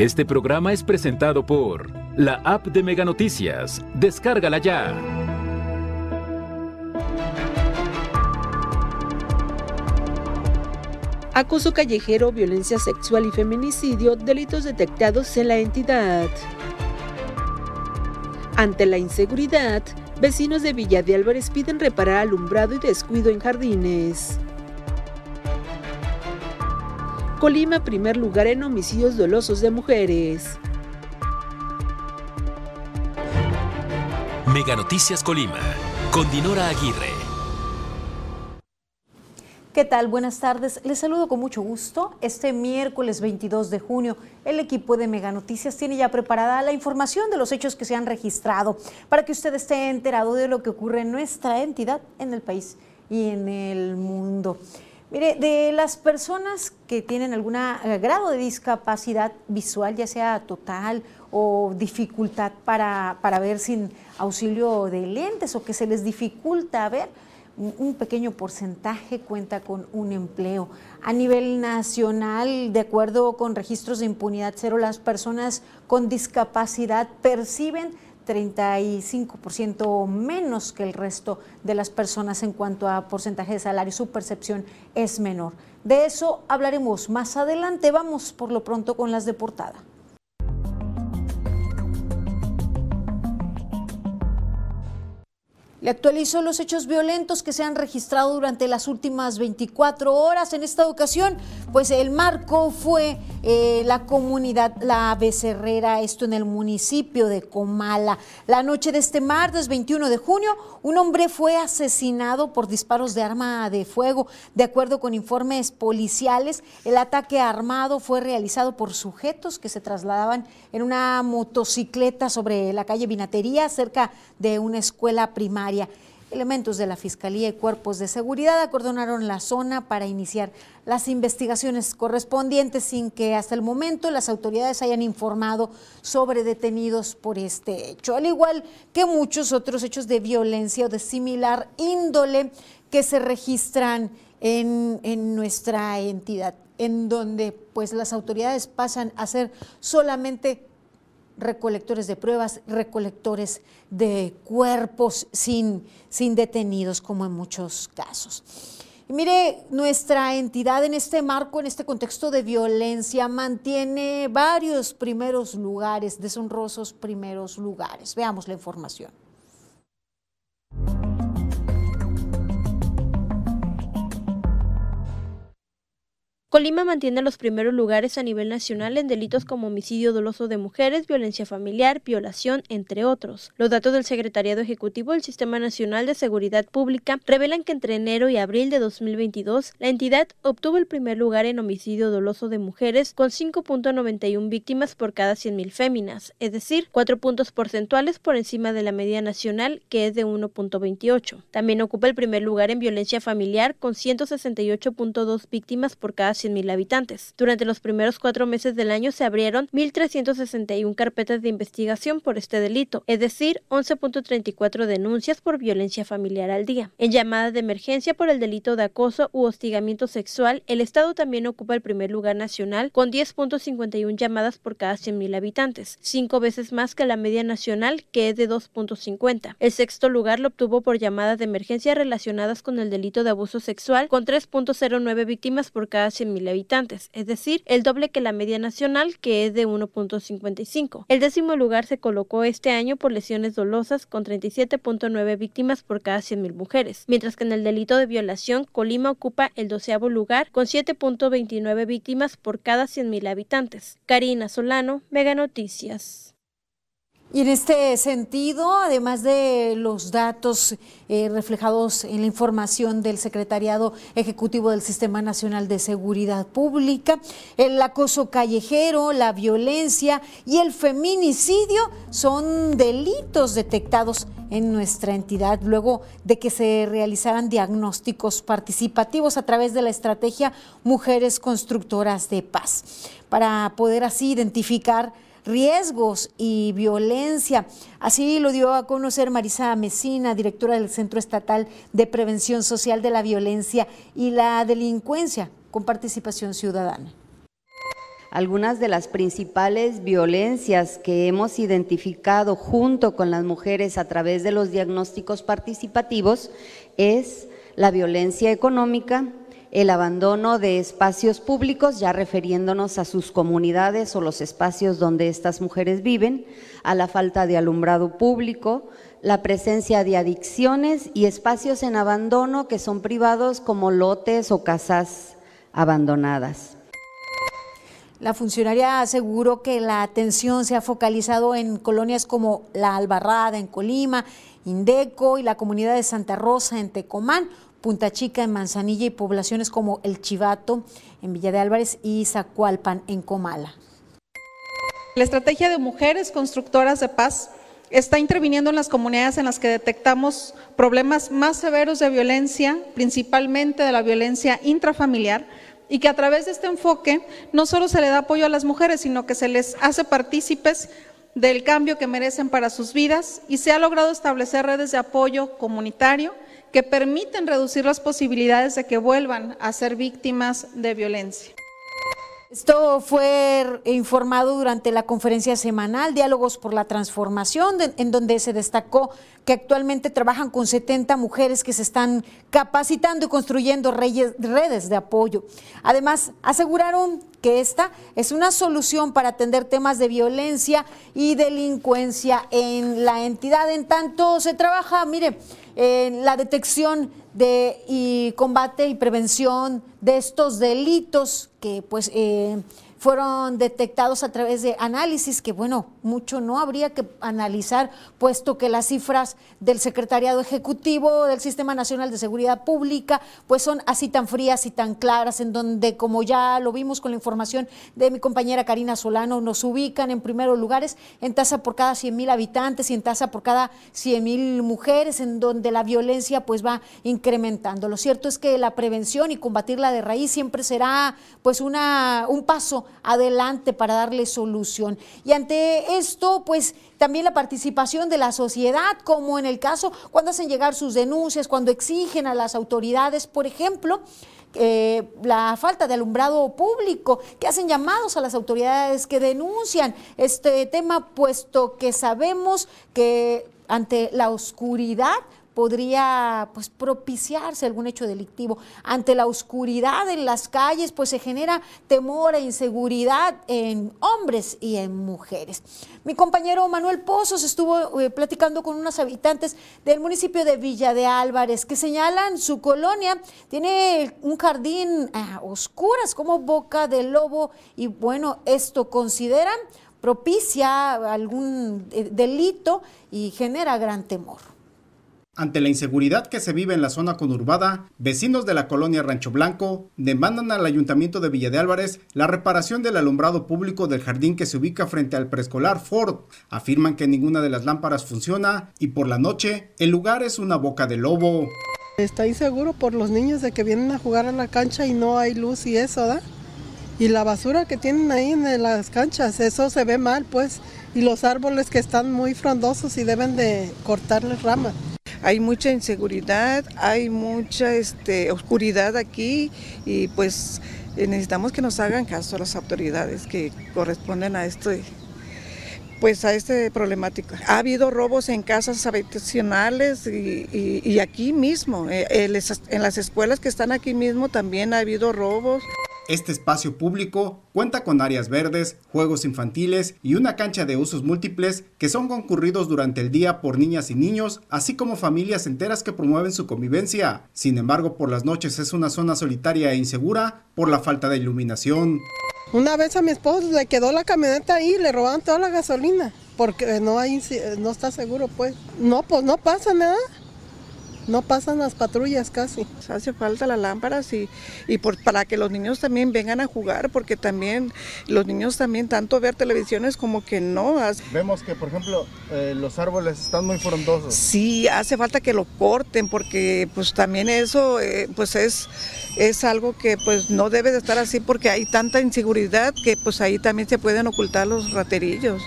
Este programa es presentado por la app de Mega Noticias. Descárgala ya. Acoso callejero, violencia sexual y feminicidio, delitos detectados en la entidad. Ante la inseguridad, vecinos de Villa de Álvarez piden reparar alumbrado y descuido en jardines. Colima, primer lugar en homicidios dolosos de mujeres. Mega Noticias Colima, con Dinora Aguirre. ¿Qué tal? Buenas tardes. Les saludo con mucho gusto. Este miércoles 22 de junio, el equipo de Mega Noticias tiene ya preparada la información de los hechos que se han registrado para que usted esté enterado de lo que ocurre en nuestra entidad, en el país y en el mundo. Mire, de las personas que tienen algún eh, grado de discapacidad visual, ya sea total o dificultad para, para ver sin auxilio de lentes o que se les dificulta ver, un pequeño porcentaje cuenta con un empleo. A nivel nacional, de acuerdo con registros de impunidad cero, las personas con discapacidad perciben 35% menos que el resto de las personas en cuanto a porcentaje de salario. Su percepción es menor. De eso hablaremos más adelante. Vamos por lo pronto con las de portada. Le actualizó los hechos violentos que se han registrado durante las últimas 24 horas. En esta ocasión, pues el marco fue eh, la comunidad La Becerrera, esto en el municipio de Comala. La noche de este martes 21 de junio, un hombre fue asesinado por disparos de arma de fuego. De acuerdo con informes policiales, el ataque armado fue realizado por sujetos que se trasladaban en una motocicleta sobre la calle Vinatería, cerca de una escuela primaria. Elementos de la Fiscalía y cuerpos de seguridad acordonaron la zona para iniciar las investigaciones correspondientes sin que hasta el momento las autoridades hayan informado sobre detenidos por este hecho, al igual que muchos otros hechos de violencia o de similar índole que se registran en, en nuestra entidad, en donde pues las autoridades pasan a ser solamente recolectores de pruebas, recolectores de cuerpos sin, sin detenidos, como en muchos casos. Y mire, nuestra entidad en este marco, en este contexto de violencia, mantiene varios primeros lugares, deshonrosos primeros lugares. Veamos la información. Colima mantiene los primeros lugares a nivel nacional en delitos como homicidio doloso de mujeres, violencia familiar, violación, entre otros. Los datos del Secretariado Ejecutivo del Sistema Nacional de Seguridad Pública revelan que entre enero y abril de 2022, la entidad obtuvo el primer lugar en homicidio doloso de mujeres con 5.91 víctimas por cada 100.000 féminas, es decir, 4 puntos porcentuales por encima de la media nacional, que es de 1.28. También ocupa el primer lugar en violencia familiar con 168.2 víctimas por cada 100.000 habitantes. Durante los primeros cuatro meses del año se abrieron 1.361 carpetas de investigación por este delito, es decir, 11.34 denuncias por violencia familiar al día. En llamadas de emergencia por el delito de acoso u hostigamiento sexual, el Estado también ocupa el primer lugar nacional con 10.51 llamadas por cada 100.000 habitantes, cinco veces más que la media nacional, que es de 2.50. El sexto lugar lo obtuvo por llamadas de emergencia relacionadas con el delito de abuso sexual, con 3.09 víctimas por cada 100.000 100.000 habitantes, es decir, el doble que la media nacional que es de 1.55. El décimo lugar se colocó este año por lesiones dolosas con 37.9 víctimas por cada 100.000 mujeres, mientras que en el delito de violación Colima ocupa el doceavo lugar con 7.29 víctimas por cada 100.000 habitantes. Karina Solano, Mega Noticias. Y en este sentido, además de los datos eh, reflejados en la información del Secretariado Ejecutivo del Sistema Nacional de Seguridad Pública, el acoso callejero, la violencia y el feminicidio son delitos detectados en nuestra entidad luego de que se realizaran diagnósticos participativos a través de la estrategia Mujeres Constructoras de Paz, para poder así identificar riesgos y violencia. Así lo dio a conocer Marisa Mesina, directora del Centro Estatal de Prevención Social de la Violencia y la Delincuencia, con participación ciudadana. Algunas de las principales violencias que hemos identificado junto con las mujeres a través de los diagnósticos participativos es la violencia económica, el abandono de espacios públicos, ya refiriéndonos a sus comunidades o los espacios donde estas mujeres viven, a la falta de alumbrado público, la presencia de adicciones y espacios en abandono que son privados como lotes o casas abandonadas. La funcionaria aseguró que la atención se ha focalizado en colonias como La Albarrada en Colima, Indeco y la comunidad de Santa Rosa en Tecomán, Punta Chica en Manzanilla y poblaciones como El Chivato en Villa de Álvarez y Zacualpan en Comala. La estrategia de mujeres constructoras de paz está interviniendo en las comunidades en las que detectamos problemas más severos de violencia, principalmente de la violencia intrafamiliar, y que a través de este enfoque no solo se le da apoyo a las mujeres, sino que se les hace partícipes del cambio que merecen para sus vidas y se ha logrado establecer redes de apoyo comunitario que permiten reducir las posibilidades de que vuelvan a ser víctimas de violencia. Esto fue informado durante la conferencia semanal Diálogos por la Transformación, en donde se destacó que actualmente trabajan con 70 mujeres que se están capacitando y construyendo redes de apoyo. Además, aseguraron que esta es una solución para atender temas de violencia y delincuencia en la entidad. En tanto, se trabaja, mire, en la detección de y combate y prevención de estos delitos que pues eh, fueron detectados a través de análisis que, bueno, mucho no habría que analizar, puesto que las cifras del Secretariado Ejecutivo del Sistema Nacional de Seguridad Pública, pues son así tan frías y tan claras, en donde, como ya lo vimos con la información de mi compañera Karina Solano, nos ubican en primeros lugares en tasa por cada 100 mil habitantes y en tasa por cada 100 mil mujeres, en donde la violencia pues va incrementando. Lo cierto es que la prevención y combatirla de raíz siempre será pues una, un paso adelante para darle solución. Y ante esto, pues también la participación de la sociedad, como en el caso cuando hacen llegar sus denuncias, cuando exigen a las autoridades, por ejemplo, eh, la falta de alumbrado público, que hacen llamados a las autoridades que denuncian este tema, puesto que sabemos que ante la oscuridad podría pues propiciarse algún hecho delictivo. Ante la oscuridad en las calles, pues se genera temor e inseguridad en hombres y en mujeres. Mi compañero Manuel Pozos estuvo eh, platicando con unos habitantes del municipio de Villa de Álvarez que señalan su colonia tiene un jardín a oscuras como boca de lobo y bueno, esto consideran propicia algún eh, delito y genera gran temor. Ante la inseguridad que se vive en la zona conurbada, vecinos de la colonia Rancho Blanco demandan al ayuntamiento de Villa de Álvarez la reparación del alumbrado público del jardín que se ubica frente al preescolar Ford. Afirman que ninguna de las lámparas funciona y por la noche el lugar es una boca de lobo. Está inseguro por los niños de que vienen a jugar a la cancha y no hay luz y eso, ¿da? Y la basura que tienen ahí en las canchas, eso se ve mal, pues. Y los árboles que están muy frondosos y deben de cortarles ramas hay mucha inseguridad, hay mucha este, oscuridad aquí y pues eh, necesitamos que nos hagan caso las autoridades que corresponden a esto pues a esta problemática. Ha habido robos en casas habitacionales y, aquí mismo, eh, en las escuelas que están aquí mismo también ha habido robos. Este espacio público cuenta con áreas verdes, juegos infantiles y una cancha de usos múltiples que son concurridos durante el día por niñas y niños, así como familias enteras que promueven su convivencia. Sin embargo, por las noches es una zona solitaria e insegura por la falta de iluminación. Una vez a mi esposo le quedó la camioneta ahí y le robaron toda la gasolina porque no hay no está seguro pues. No, pues no pasa nada no pasan las patrullas casi. Hace falta las lámparas y, y por, para que los niños también vengan a jugar, porque también los niños también tanto ver televisiones como que no. Vemos que, por ejemplo, eh, los árboles están muy frondosos. Sí, hace falta que lo corten, porque pues también eso eh, pues es, es algo que pues no debe de estar así, porque hay tanta inseguridad que pues ahí también se pueden ocultar los raterillos.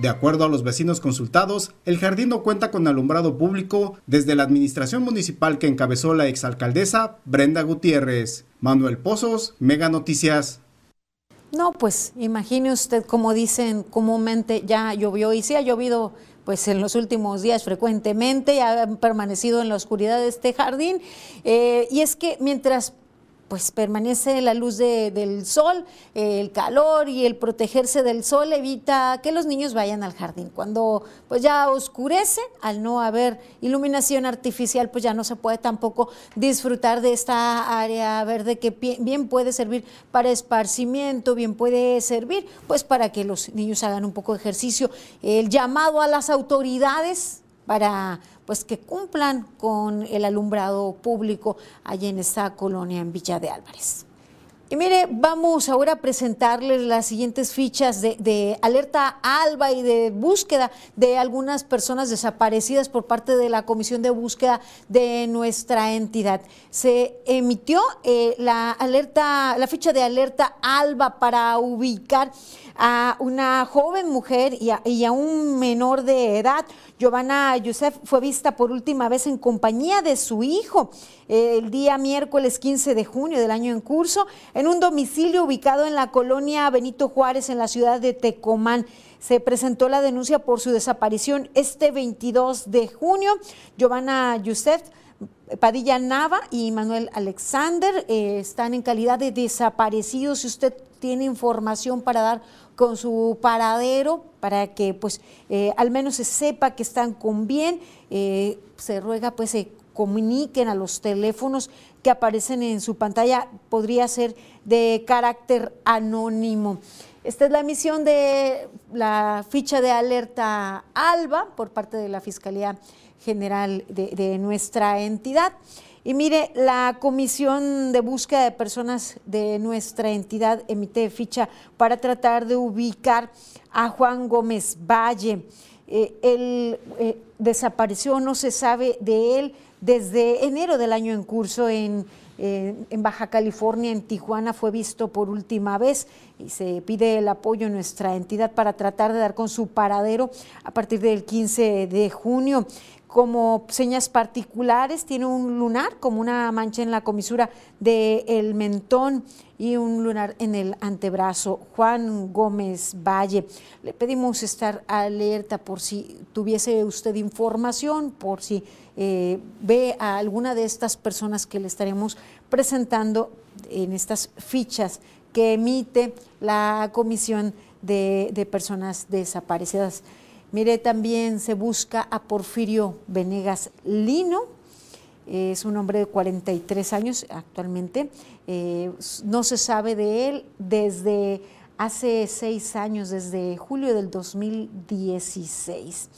De acuerdo a los vecinos consultados, el jardín no cuenta con alumbrado público desde la administración municipal que encabezó la exalcaldesa Brenda Gutiérrez. Manuel Pozos, Mega Noticias. No, pues imagine usted, como dicen comúnmente, ya llovió y sí ha llovido pues en los últimos días frecuentemente, ha permanecido en la oscuridad de este jardín. Eh, y es que mientras pues permanece la luz del sol, el calor y el protegerse del sol evita que los niños vayan al jardín. Cuando pues ya oscurece, al no haber iluminación artificial, pues ya no se puede tampoco disfrutar de esta área verde que bien puede servir para esparcimiento, bien puede servir pues para que los niños hagan un poco de ejercicio. El llamado a las autoridades para pues que cumplan con el alumbrado público allá en esta colonia en Villa de Álvarez. Y mire, vamos ahora a presentarles las siguientes fichas de, alerta alba y de búsqueda de algunas personas desaparecidas por parte de la Comisión de Búsqueda de nuestra entidad. Se emitió eh, la alerta, la ficha de alerta alba para ubicar a una joven mujer y a, un menor de edad. Giovanna Yusef fue vista por última vez en compañía de su hijo el día miércoles 15 de junio del año en curso en un domicilio ubicado en la colonia Benito Juárez en la ciudad de Tecomán se presentó la denuncia por su desaparición este 22 de junio. Giovanna Yusef Padilla Nava y Manuel Alexander eh, están en calidad de desaparecidos. Si usted tiene información para dar con su paradero para que pues eh, al menos se sepa que están con bien. Eh, se ruega pues se comuniquen a los teléfonos que aparecen en su pantalla, podría ser de carácter anónimo. Esta es la emisión de la ficha de alerta ALBA por parte de la Fiscalía General de nuestra entidad. Y mire, la Comisión de Búsqueda de Personas de nuestra entidad emite ficha para tratar de ubicar a Juan Gómez Valle. Eh, él eh, desapareció, no se sabe de él desde enero del año en curso en, en Baja California, en Tijuana, fue visto por última vez y se pide el apoyo de nuestra entidad para tratar de dar con su paradero a partir del 15 de junio como señas particulares, tiene un lunar como una mancha en la comisura del mentón y un lunar en el antebrazo. Juan Gómez Valle, le pedimos estar alerta por si tuviese usted información, por si eh, ve a alguna de estas personas que le estaremos presentando en estas fichas que emite la Comisión de Personas Desaparecidas. Mire, también se busca a Porfirio Venegas Lino, es un hombre de 43 años actualmente, eh, no se sabe de él desde hace seis años, desde julio del 2016.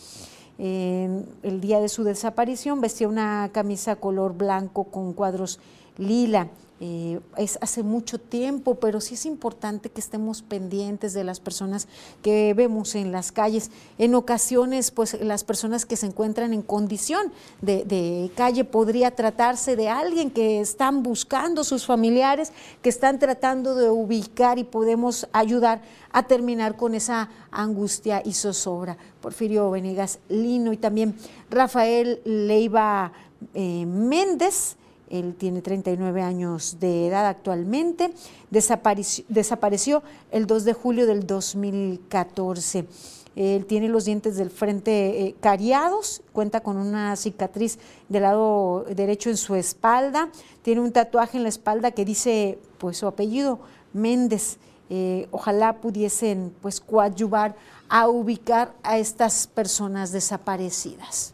el día de su desaparición vestía una camisa color blanco con cuadros lila. Eh, es hace mucho tiempo, pero sí es importante que estemos pendientes de las personas que vemos en las calles. En ocasiones, pues las personas que se encuentran en condición de, calle podría tratarse de alguien que están buscando sus familiares, que están tratando de ubicar y podemos ayudar a terminar con esa angustia y zozobra. Porfirio Venegas Lino y también Rafael Leiva eh, Méndez él tiene 39 años de edad actualmente. Desapareció, el 2 de julio del 2014. Él tiene los dientes del frente eh, cariados, cuenta con una cicatriz del lado derecho en su espalda, tiene un tatuaje en la espalda que dice pues su apellido Méndez. Eh, ojalá pudiesen pues coadyuvar a ubicar a estas personas desaparecidas.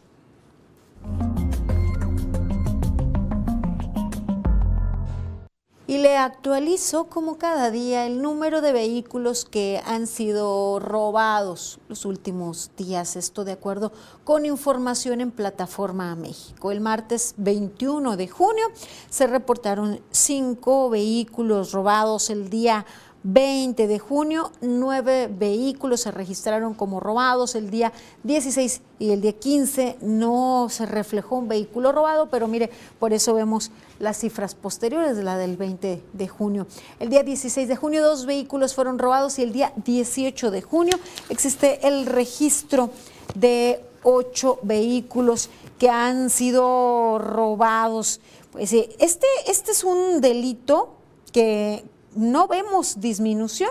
Y le actualizo como cada día el número de vehículos que han sido robados los últimos días. Esto de acuerdo con información en Plataforma México. El martes 21 de junio se reportaron cinco vehículos robados el día 20 de junio, nueve vehículos se registraron como robados. El día 16 y el día 15 no se reflejó un vehículo robado, pero mire, por eso vemos las cifras posteriores de la del 20 de junio. El día 16 de junio dos vehículos fueron robados y el día 18 de junio existe el registro de ocho vehículos que han sido robados. Pues este, este es un delito que no vemos disminución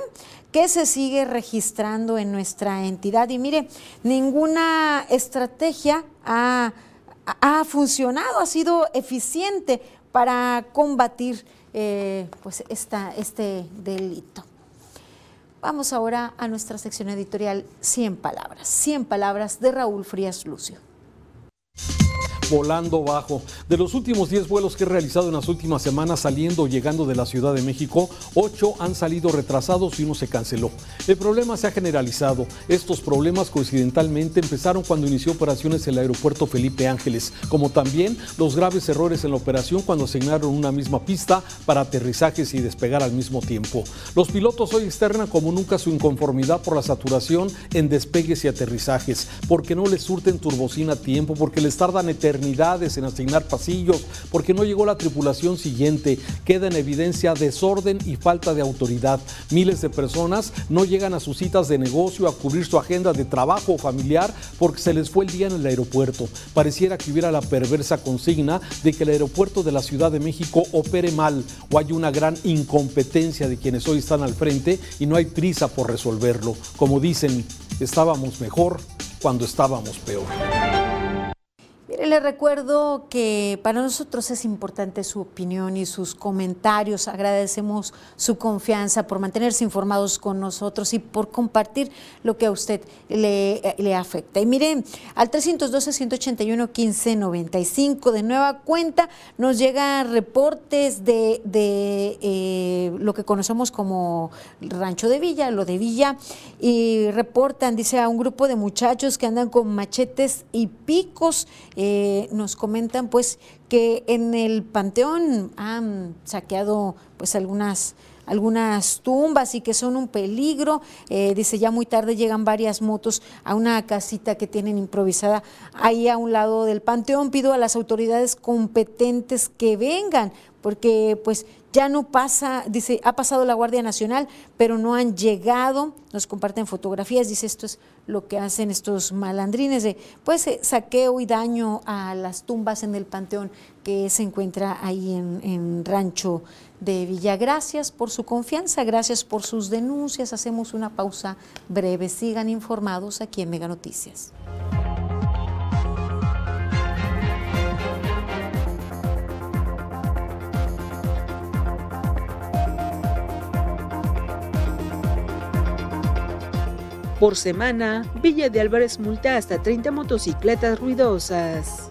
que se sigue registrando en nuestra entidad. Y mire, ninguna estrategia ha, ha funcionado, ha sido eficiente para combatir eh, pues esta, este delito. Vamos ahora a nuestra sección editorial 100 palabras. 100 palabras de Raúl Frías Lucio volando bajo. De los últimos 10 vuelos que he realizado en las últimas semanas saliendo o llegando de la Ciudad de México, 8 han salido retrasados y uno se canceló. El problema se ha generalizado. Estos problemas coincidentalmente empezaron cuando inició operaciones el aeropuerto Felipe Ángeles, como también los graves errores en la operación cuando asignaron una misma pista para aterrizajes y despegar al mismo tiempo. Los pilotos hoy externan como nunca su inconformidad por la saturación en despegues y aterrizajes, porque no les surten turbocina a tiempo, porque les tardan eternamente en asignar pasillos, porque no llegó la tripulación siguiente. Queda en evidencia desorden y falta de autoridad. Miles de personas no llegan a sus citas de negocio, a cubrir su agenda de trabajo o familiar porque se les fue el día en el aeropuerto. Pareciera que hubiera la perversa consigna de que el aeropuerto de la Ciudad de México opere mal o hay una gran incompetencia de quienes hoy están al frente y no hay prisa por resolverlo. Como dicen, estábamos mejor cuando estábamos peor. Mire, le recuerdo que para nosotros es importante su opinión y sus comentarios. Agradecemos su confianza por mantenerse informados con nosotros y por compartir lo que a usted le, afecta. Y miren, al 312-181-1595 de nueva cuenta nos llegan reportes de, de eh, lo que conocemos como Rancho de Villa, lo de Villa, y reportan, dice, a un grupo de muchachos que andan con machetes y picos eh, nos comentan pues que en el panteón han saqueado pues algunas algunas tumbas y que son un peligro. Eh, dice, ya muy tarde llegan varias motos a una casita que tienen improvisada ahí a un lado del panteón. Pido a las autoridades competentes que vengan, porque pues ya no pasa, dice, ha pasado la Guardia Nacional, pero no han llegado, nos comparten fotografías, dice, esto es lo que hacen estos malandrines de, pues, eh, saqueo y daño a las tumbas en el panteón que se encuentra ahí en, en Rancho de Villa. Gracias por su confianza, gracias por sus denuncias. Hacemos una pausa breve. Sigan informados aquí en Mega Noticias. Por semana, Villa de Álvarez multa hasta 30 motocicletas ruidosas.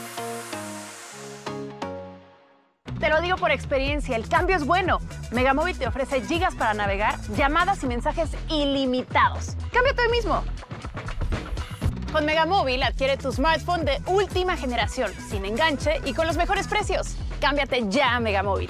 Te lo digo por experiencia, el cambio es bueno. Megamóvil te ofrece gigas para navegar, llamadas y mensajes ilimitados. Cámbiate hoy mismo. Con Megamóvil adquiere tu smartphone de última generación, sin enganche y con los mejores precios. Cámbiate ya a Megamóvil.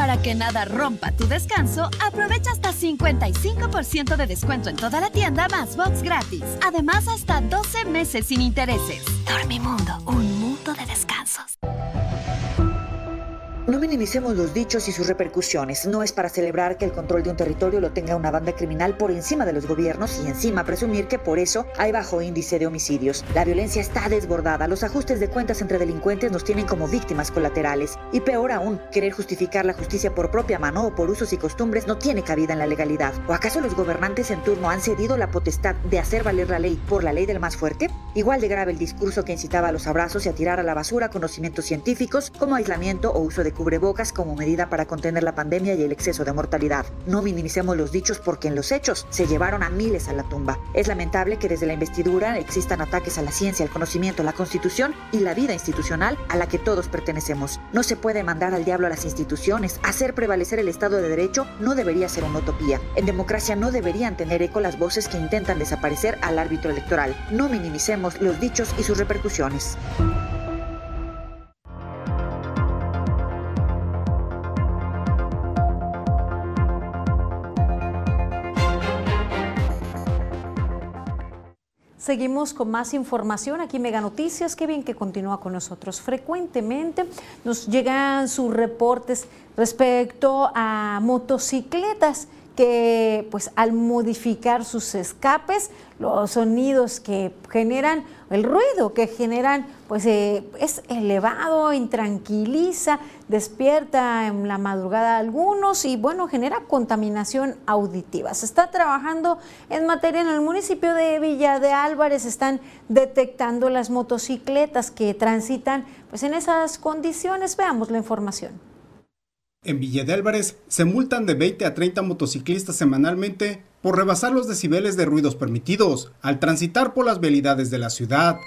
Para que nada rompa tu descanso, aprovecha hasta 55% de descuento en toda la tienda más box gratis. Además, hasta 12 meses sin intereses. Dormimundo, un mundo de descansos. No minimicemos los dichos y sus repercusiones. No es para celebrar que el control de un territorio lo tenga una banda criminal por encima de los gobiernos y encima presumir que por eso hay bajo índice de homicidios. La violencia está desbordada. Los ajustes de cuentas entre delincuentes nos tienen como víctimas colaterales. Y peor aún, querer justificar la justicia por propia mano o por usos y costumbres no tiene cabida en la legalidad. ¿O acaso los gobernantes en turno han cedido la potestad de hacer valer la ley por la ley del más fuerte? Igual de grave el discurso que incitaba a los abrazos y a tirar a la basura conocimientos científicos como aislamiento o uso de cubrebocas como medida para contener la pandemia y el exceso de mortalidad. No minimicemos los dichos porque en los hechos se llevaron a miles a la tumba. Es lamentable que desde la investidura existan ataques a la ciencia, el conocimiento, la constitución y la vida institucional a la que todos pertenecemos. No se puede mandar al diablo a las instituciones. Hacer prevalecer el Estado de Derecho no debería ser una utopía. En democracia no deberían tener eco las voces que intentan desaparecer al árbitro electoral. No minimicemos los dichos y sus repercusiones. Seguimos con más información aquí Mega Noticias. Qué bien que continúa con nosotros. Frecuentemente nos llegan sus reportes respecto a motocicletas que pues al modificar sus escapes, los sonidos que generan, el ruido que generan, pues eh, es elevado, intranquiliza, despierta en la madrugada a algunos y bueno, genera contaminación auditiva. Se está trabajando en materia en el municipio de Villa de Álvarez, están detectando las motocicletas que transitan pues en esas condiciones. Veamos la información. En Villa de Álvarez se multan de 20 a 30 motociclistas semanalmente por rebasar los decibeles de ruidos permitidos al transitar por las vialidades de la ciudad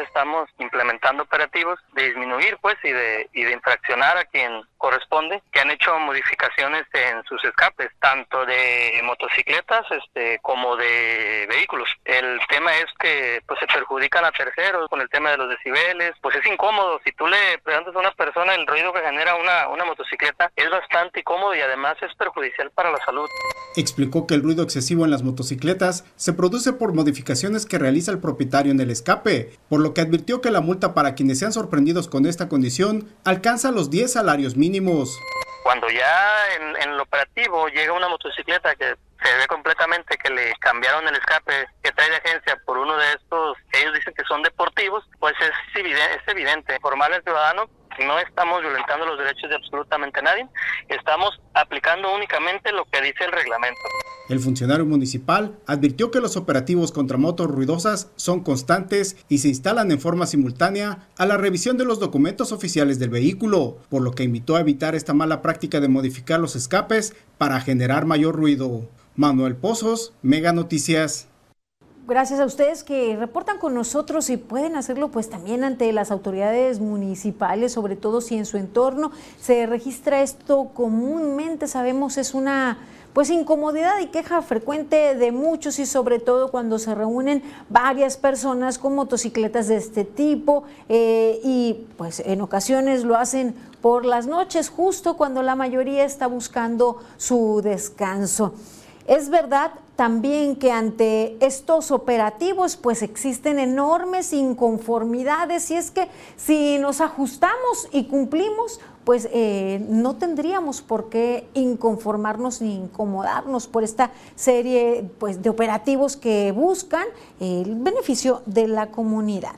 estamos implementando operativos de disminuir pues y de, y de infraccionar a quien corresponde, que han hecho modificaciones en sus escapes, tanto de motocicletas este, como de vehículos. El tema es que pues se perjudican a terceros con el tema de los decibeles, pues es incómodo. Si tú le preguntas a una persona el ruido que genera una, una motocicleta, es bastante incómodo y además es perjudicial para la salud. Explicó que el ruido excesivo en las motocicletas se produce por modificaciones que realiza el propietario en el escape, por lo que advirtió que la multa para quienes sean sorprendidos con esta condición alcanza los 10 salarios mínimos. Cuando ya en, el operativo llega una motocicleta que se ve completamente que le cambiaron el escape que trae de agencia por uno de estos que ellos dicen que son deportivos, pues es evidente, es evidente formar al ciudadano no estamos violentando los derechos de absolutamente nadie, estamos aplicando únicamente lo que dice el reglamento. El funcionario municipal advirtió que los operativos contra motos ruidosas son constantes y se instalan en forma simultánea a la revisión de los documentos oficiales del vehículo, por lo que invitó a evitar esta mala práctica de modificar los escapes para generar mayor ruido. Manuel Pozos, Mega Noticias. Gracias a ustedes que reportan con nosotros y pueden hacerlo pues también ante las autoridades municipales, sobre todo si en su entorno se registra esto comúnmente, sabemos es una pues incomodidad y queja frecuente de muchos y sobre todo cuando se reúnen varias personas con motocicletas de este tipo eh, y pues en ocasiones lo hacen por las noches justo cuando la mayoría está buscando su descanso. Es verdad también que ante estos operativos pues existen enormes inconformidades y es que si nos ajustamos y cumplimos pues eh, no tendríamos por qué inconformarnos ni incomodarnos por esta serie pues, de operativos que buscan el beneficio de la comunidad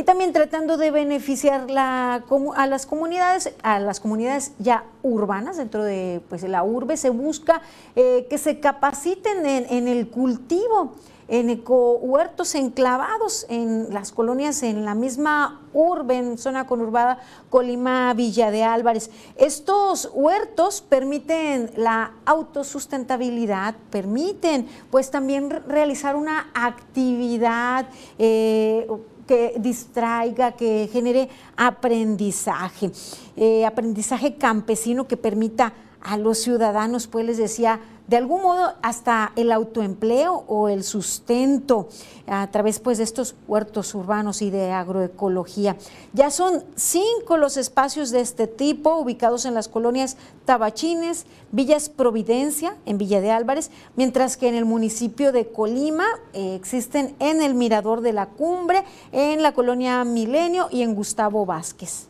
y también tratando de beneficiar a las comunidades, a las comunidades ya urbanas dentro de pues, la urbe, se busca eh, que se capaciten en, el cultivo en ecohuertos enclavados en las colonias en la misma urbe, en zona conurbada Colima, Villa de Álvarez. Estos huertos permiten la autosustentabilidad, permiten pues también realizar una actividad eh, que distraiga, que genere aprendizaje, eh, aprendizaje campesino que permita a los ciudadanos, pues les decía, de algún modo hasta el autoempleo o el sustento a través pues, de estos huertos urbanos y de agroecología. Ya son cinco los espacios de este tipo ubicados en las colonias Tabachines, Villas Providencia, en Villa de Álvarez, mientras que en el municipio de Colima eh, existen en el Mirador de la Cumbre, en la colonia Milenio y en Gustavo Vázquez.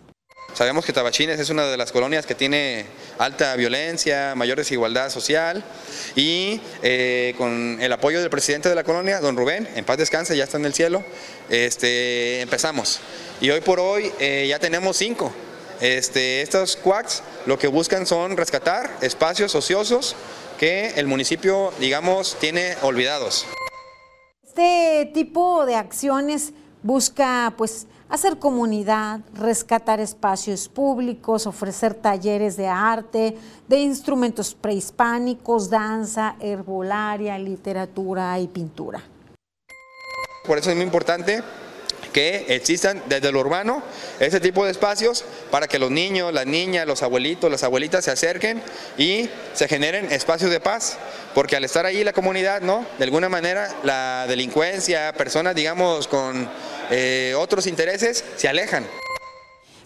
Sabemos que Tabachines es una de las colonias que tiene alta violencia, mayor desigualdad social y eh, con el apoyo del presidente de la colonia, don Rubén, en paz descanse, ya está en el cielo, este, empezamos. Y hoy por hoy eh, ya tenemos cinco. Este, estos quacks lo que buscan son rescatar espacios ociosos que el municipio, digamos, tiene olvidados. Este tipo de acciones busca pues hacer comunidad, rescatar espacios públicos, ofrecer talleres de arte, de instrumentos prehispánicos, danza, herbolaria, literatura y pintura. Por eso es muy importante que existan desde lo urbano ese tipo de espacios para que los niños, las niñas, los abuelitos, las abuelitas se acerquen y se generen espacios de paz, porque al estar ahí la comunidad, ¿no? De alguna manera la delincuencia, personas digamos con eh, otros intereses se alejan.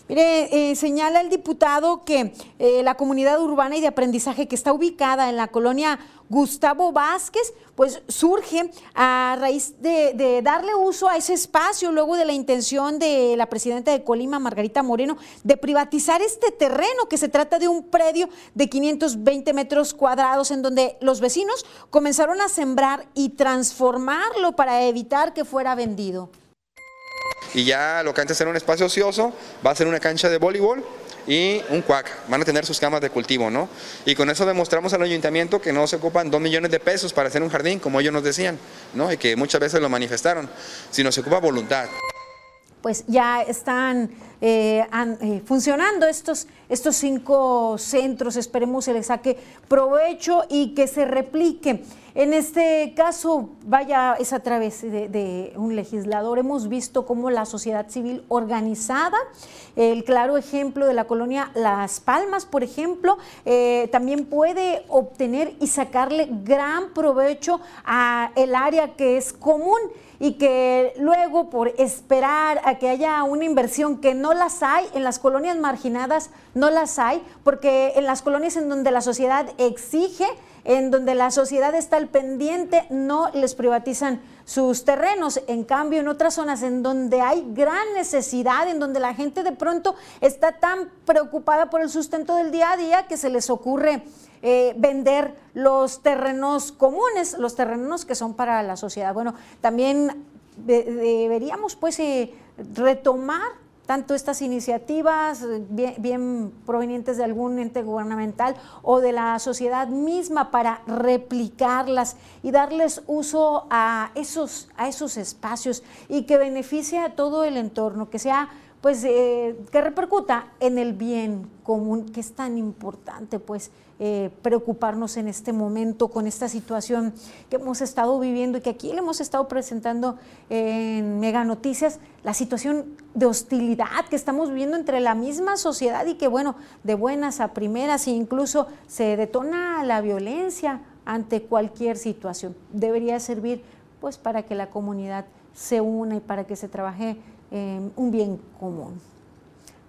Mire, eh, señala el diputado que eh, la comunidad urbana y de aprendizaje que está ubicada en la colonia Gustavo Vázquez, pues surge a raíz de, darle uso a ese espacio luego de la intención de la presidenta de Colima, Margarita Moreno, de privatizar este terreno, que se trata de un predio de 520 metros cuadrados en donde los vecinos comenzaron a sembrar y transformarlo para evitar que fuera vendido y ya lo que antes era un espacio ocioso va a ser una cancha de voleibol y un cuac, van a tener sus camas de cultivo, ¿no? Y con eso demostramos al ayuntamiento que no se ocupan dos millones de pesos para hacer un jardín, como ellos nos decían, ¿no? Y que muchas veces lo manifestaron, sino se ocupa voluntad. Pues ya están eh, eh, funcionando estos, estos cinco centros, esperemos se les saque provecho y que se replique. En este caso, vaya, es a través de, un legislador. Hemos visto cómo la sociedad civil organizada, el claro ejemplo de la colonia Las Palmas, por ejemplo, eh, también puede obtener y sacarle gran provecho a el área que es común y que luego por esperar a que haya una inversión que no las hay, en las colonias marginadas no las hay, porque en las colonias en donde la sociedad exige en donde la sociedad está al pendiente, no les privatizan sus terrenos. En cambio, en otras zonas en donde hay gran necesidad, en donde la gente de pronto está tan preocupada por el sustento del día a día que se les ocurre eh, vender los terrenos comunes, los terrenos que son para la sociedad. Bueno, también deberíamos pues eh, retomar tanto estas iniciativas eh, bien, provenientes de algún ente gubernamental o de la sociedad misma para replicarlas y darles uso a esos, a esos espacios y que beneficie a todo el entorno, que sea pues eh, que repercuta en el bien común, que es tan importante pues eh, preocuparnos en este momento con esta situación que hemos estado viviendo y que aquí le hemos estado presentando en Mega Noticias, la situación de hostilidad que estamos viviendo entre la misma sociedad y que bueno, de buenas a primeras e incluso se detona la violencia ante cualquier situación. Debería servir pues para que la comunidad se una y para que se trabaje en un bien común.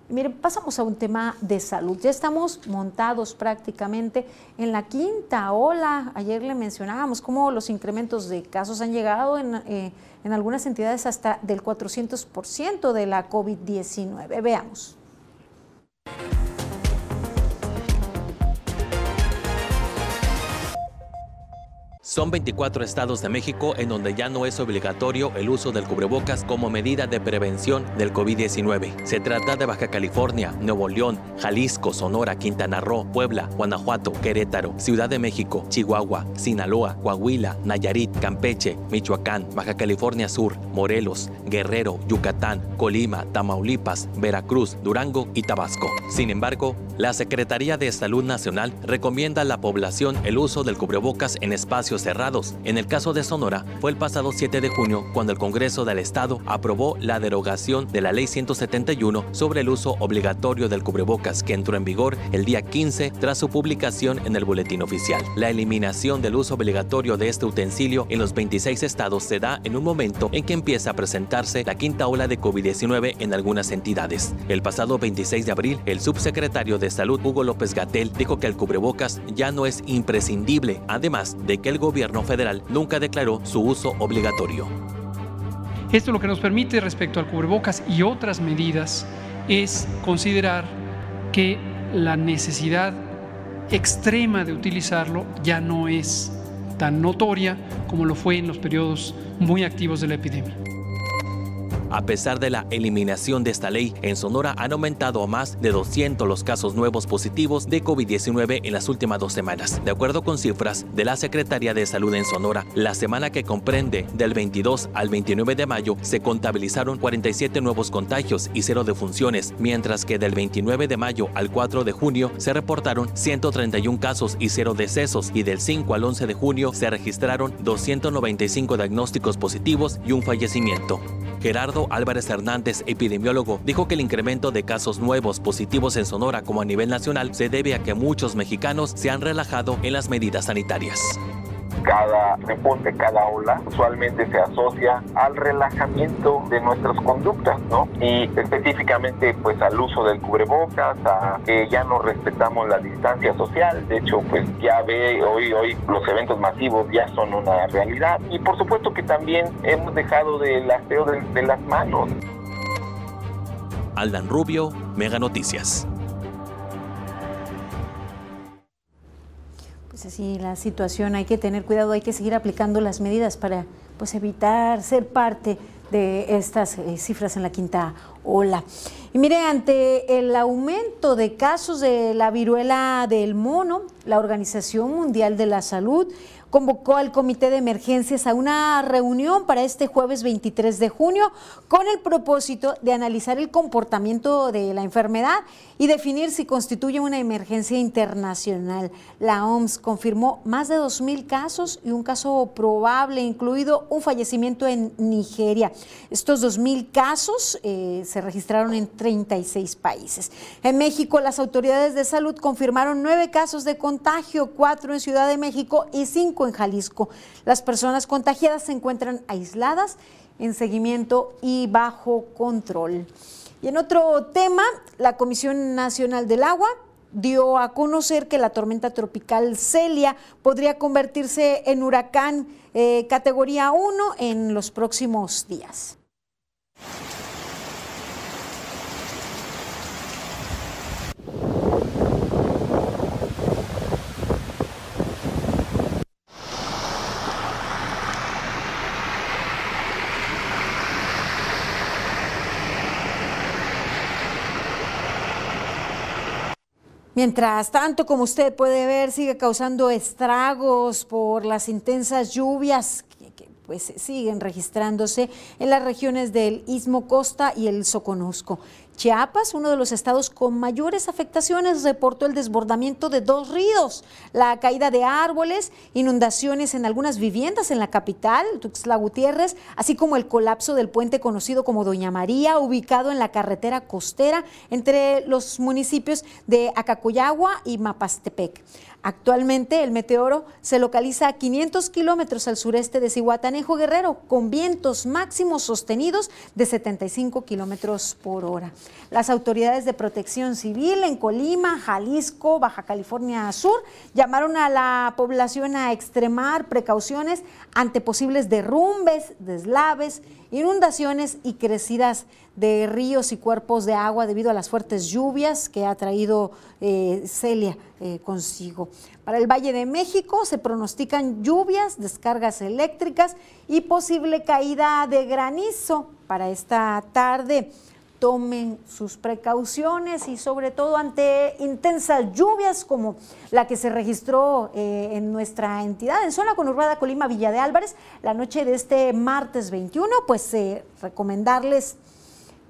Miren, pasamos a un tema de salud. Ya estamos montados prácticamente en la quinta ola. Ayer le mencionábamos cómo los incrementos de casos han llegado en, eh, en algunas entidades hasta del 400% de la COVID-19. Veamos. Son 24 estados de México en donde ya no es obligatorio el uso del cubrebocas como medida de prevención del COVID-19. Se trata de Baja California, Nuevo León, Jalisco, Sonora, Quintana Roo, Puebla, Guanajuato, Querétaro, Ciudad de México, Chihuahua, Sinaloa, Coahuila, Nayarit, Campeche, Michoacán, Baja California Sur, Morelos, Guerrero, Yucatán, Colima, Tamaulipas, Veracruz, Durango y Tabasco. Sin embargo, la Secretaría de Salud Nacional recomienda a la población el uso del cubrebocas en espacios cerrados. En el caso de Sonora, fue el pasado 7 de junio cuando el Congreso del Estado aprobó la derogación de la Ley 171 sobre el uso obligatorio del cubrebocas que entró en vigor el día 15 tras su publicación en el Boletín Oficial. La eliminación del uso obligatorio de este utensilio en los 26 estados se da en un momento en que empieza a presentarse la quinta ola de COVID-19 en algunas entidades. El pasado 26 de abril, el subsecretario de Salud, Hugo López Gatel, dijo que el cubrebocas ya no es imprescindible, además de que el gobierno federal nunca declaró su uso obligatorio. Esto lo que nos permite respecto al cubrebocas y otras medidas es considerar que la necesidad extrema de utilizarlo ya no es tan notoria como lo fue en los periodos muy activos de la epidemia. A pesar de la eliminación de esta ley, en Sonora han aumentado a más de 200 los casos nuevos positivos de COVID-19 en las últimas dos semanas. De acuerdo con cifras de la Secretaría de Salud en Sonora, la semana que comprende del 22 al 29 de mayo se contabilizaron 47 nuevos contagios y cero defunciones, mientras que del 29 de mayo al 4 de junio se reportaron 131 casos y cero decesos y del 5 al 11 de junio se registraron 295 diagnósticos positivos y un fallecimiento. Gerardo Álvarez Hernández, epidemiólogo, dijo que el incremento de casos nuevos positivos en Sonora como a nivel nacional se debe a que muchos mexicanos se han relajado en las medidas sanitarias cada repunte, cada ola, usualmente se asocia al relajamiento de nuestras conductas, ¿no? Y específicamente pues al uso del cubrebocas, a que ya no respetamos la distancia social, de hecho pues ya ve hoy hoy los eventos masivos ya son una realidad y por supuesto que también hemos dejado del aseo de, de las manos. Aldan Rubio, Mega Noticias. Pues así la situación, hay que tener cuidado, hay que seguir aplicando las medidas para pues evitar ser parte de estas eh, cifras en la quinta ola. Y mire, ante el aumento de casos de la viruela del mono, la Organización Mundial de la Salud convocó al Comité de Emergencias a una reunión para este jueves 23 de junio con el propósito de analizar el comportamiento de la enfermedad y definir si constituye una emergencia internacional. La OMS confirmó más de 2.000 casos y un caso probable, incluido un fallecimiento en Nigeria. Estos 2.000 casos eh, se registraron en 36 países. En México, las autoridades de salud confirmaron nueve casos de contagio, cuatro en Ciudad de México y cinco en Jalisco. Las personas contagiadas se encuentran aisladas, en seguimiento y bajo control. Y en otro tema, la Comisión Nacional del Agua dio a conocer que la tormenta tropical Celia podría convertirse en huracán eh, categoría 1 en los próximos días. Mientras tanto, como usted puede ver, sigue causando estragos por las intensas lluvias que, pues siguen registrándose en las regiones del Istmo Costa y el Soconusco. Chiapas, uno de los estados con mayores afectaciones, reportó el desbordamiento de dos ríos, la caída de árboles, inundaciones en algunas viviendas en la capital, Tuxtla Gutiérrez, así como el colapso del puente conocido como Doña María, ubicado en la carretera costera entre los municipios de Acacuyagua y Mapastepec. Actualmente el meteoro se localiza a 500 kilómetros al sureste de Cihuatanejo Guerrero, con vientos máximos sostenidos de 75 kilómetros por hora. Las autoridades de protección civil en Colima, Jalisco, Baja California Sur llamaron a la población a extremar precauciones ante posibles derrumbes, deslaves, inundaciones y crecidas de ríos y cuerpos de agua debido a las fuertes lluvias que ha traído eh, Celia eh, consigo. Para el Valle de México se pronostican lluvias, descargas eléctricas y posible caída de granizo para esta tarde. Tomen sus precauciones y sobre todo ante intensas lluvias como la que se registró eh, en nuestra entidad, en zona conurbada Colima Villa de Álvarez, la noche de este martes 21, pues recomendarles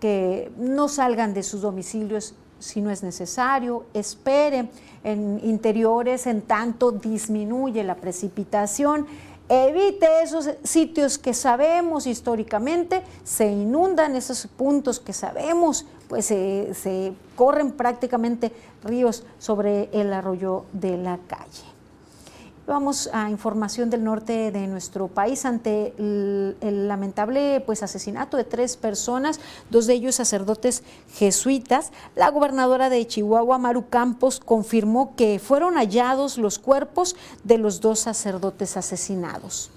que no salgan de sus domicilios si no es necesario, esperen en interiores en tanto disminuye la precipitación, evite esos sitios que sabemos históricamente se inundan, esos puntos que sabemos, pues se corren prácticamente ríos sobre el arroyo de la calle. Vamos a información del norte de nuestro país ante el, lamentable pues, asesinato de tres personas, dos de ellos sacerdotes jesuitas. La gobernadora de Chihuahua, Maru Campos, confirmó que fueron hallados los cuerpos de los dos sacerdotes asesinados.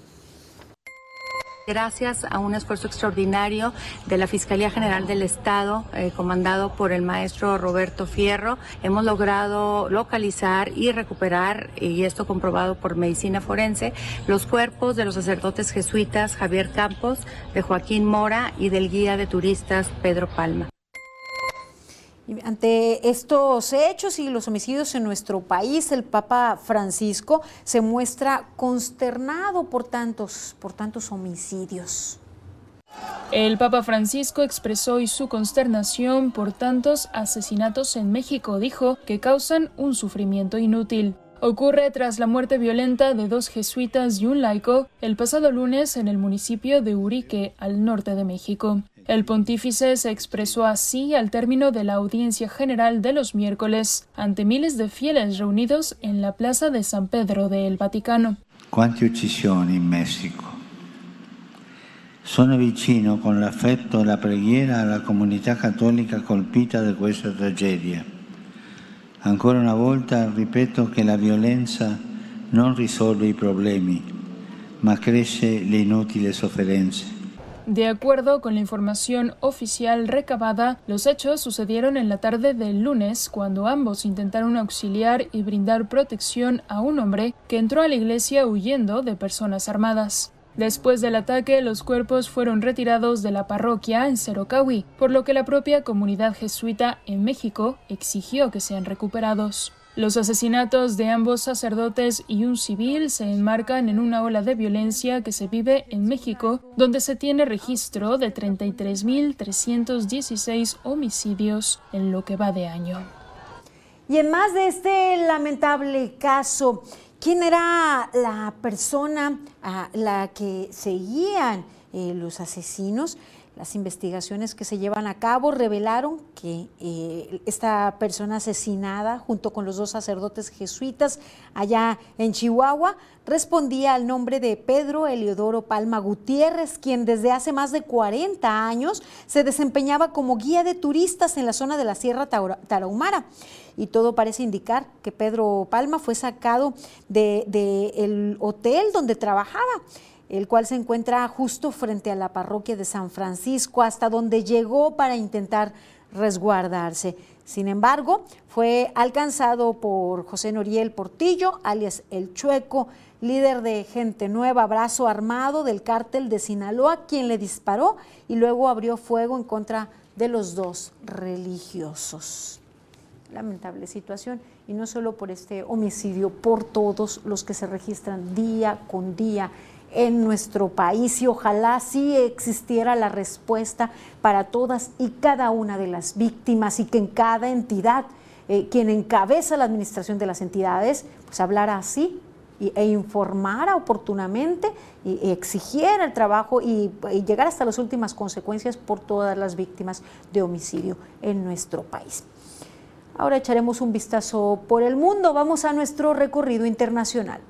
Gracias a un esfuerzo extraordinario de la Fiscalía General del Estado, eh, comandado por el maestro Roberto Fierro, hemos logrado localizar y recuperar, y esto comprobado por medicina forense, los cuerpos de los sacerdotes jesuitas Javier Campos, de Joaquín Mora y del guía de turistas Pedro Palma. Ante estos hechos y los homicidios en nuestro país, el Papa Francisco se muestra consternado por tantos, por tantos homicidios. El Papa Francisco expresó hoy su consternación por tantos asesinatos en México. Dijo que causan un sufrimiento inútil. Ocurre tras la muerte violenta de dos jesuitas y un laico el pasado lunes en el municipio de Urique, al norte de México. El pontífice se expresó así al término de la audiencia general de los miércoles ante miles de fieles reunidos en la plaza de San Pedro del Vaticano. Quante uccisioni in Messico. Sono vicino con l'affetto e la preghiera alla comunità cattolica colpita da questa tragedia. Ancora una volta ripeto che la violenza non risolve i problemi, ma cresce le inutili sofferenze. De acuerdo con la información oficial recabada, los hechos sucedieron en la tarde del lunes cuando ambos intentaron auxiliar y brindar protección a un hombre que entró a la iglesia huyendo de personas armadas. Después del ataque, los cuerpos fueron retirados de la parroquia en Cerocahui, por lo que la propia comunidad jesuita en México exigió que sean recuperados. Los asesinatos de ambos sacerdotes y un civil se enmarcan en una ola de violencia que se vive en México, donde se tiene registro de 33.316 homicidios en lo que va de año. Y en más de este lamentable caso, ¿quién era la persona a la que seguían eh, los asesinos? Las investigaciones que se llevan a cabo revelaron que eh, esta persona asesinada, junto con los dos sacerdotes jesuitas allá en Chihuahua, respondía al nombre de Pedro Eliodoro Palma Gutiérrez, quien desde hace más de 40 años se desempeñaba como guía de turistas en la zona de la Sierra Tarahumara. Y todo parece indicar que Pedro Palma fue sacado del de, hotel donde trabajaba el cual se encuentra justo frente a la parroquia de San Francisco, hasta donde llegó para intentar resguardarse. Sin embargo, fue alcanzado por José Noriel Portillo, alias El Chueco, líder de Gente Nueva, brazo armado del cártel de Sinaloa, quien le disparó y luego abrió fuego en contra de los dos religiosos. Lamentable situación, y no solo por este homicidio, por todos los que se registran día con día en nuestro país y ojalá sí existiera la respuesta para todas y cada una de las víctimas y que en cada entidad, eh, quien encabeza la administración de las entidades, pues hablara así e informara oportunamente y, exigiera el trabajo y, y llegar hasta las últimas consecuencias por todas las víctimas de homicidio en nuestro país. Ahora echaremos un vistazo por el mundo. Vamos a nuestro recorrido internacional.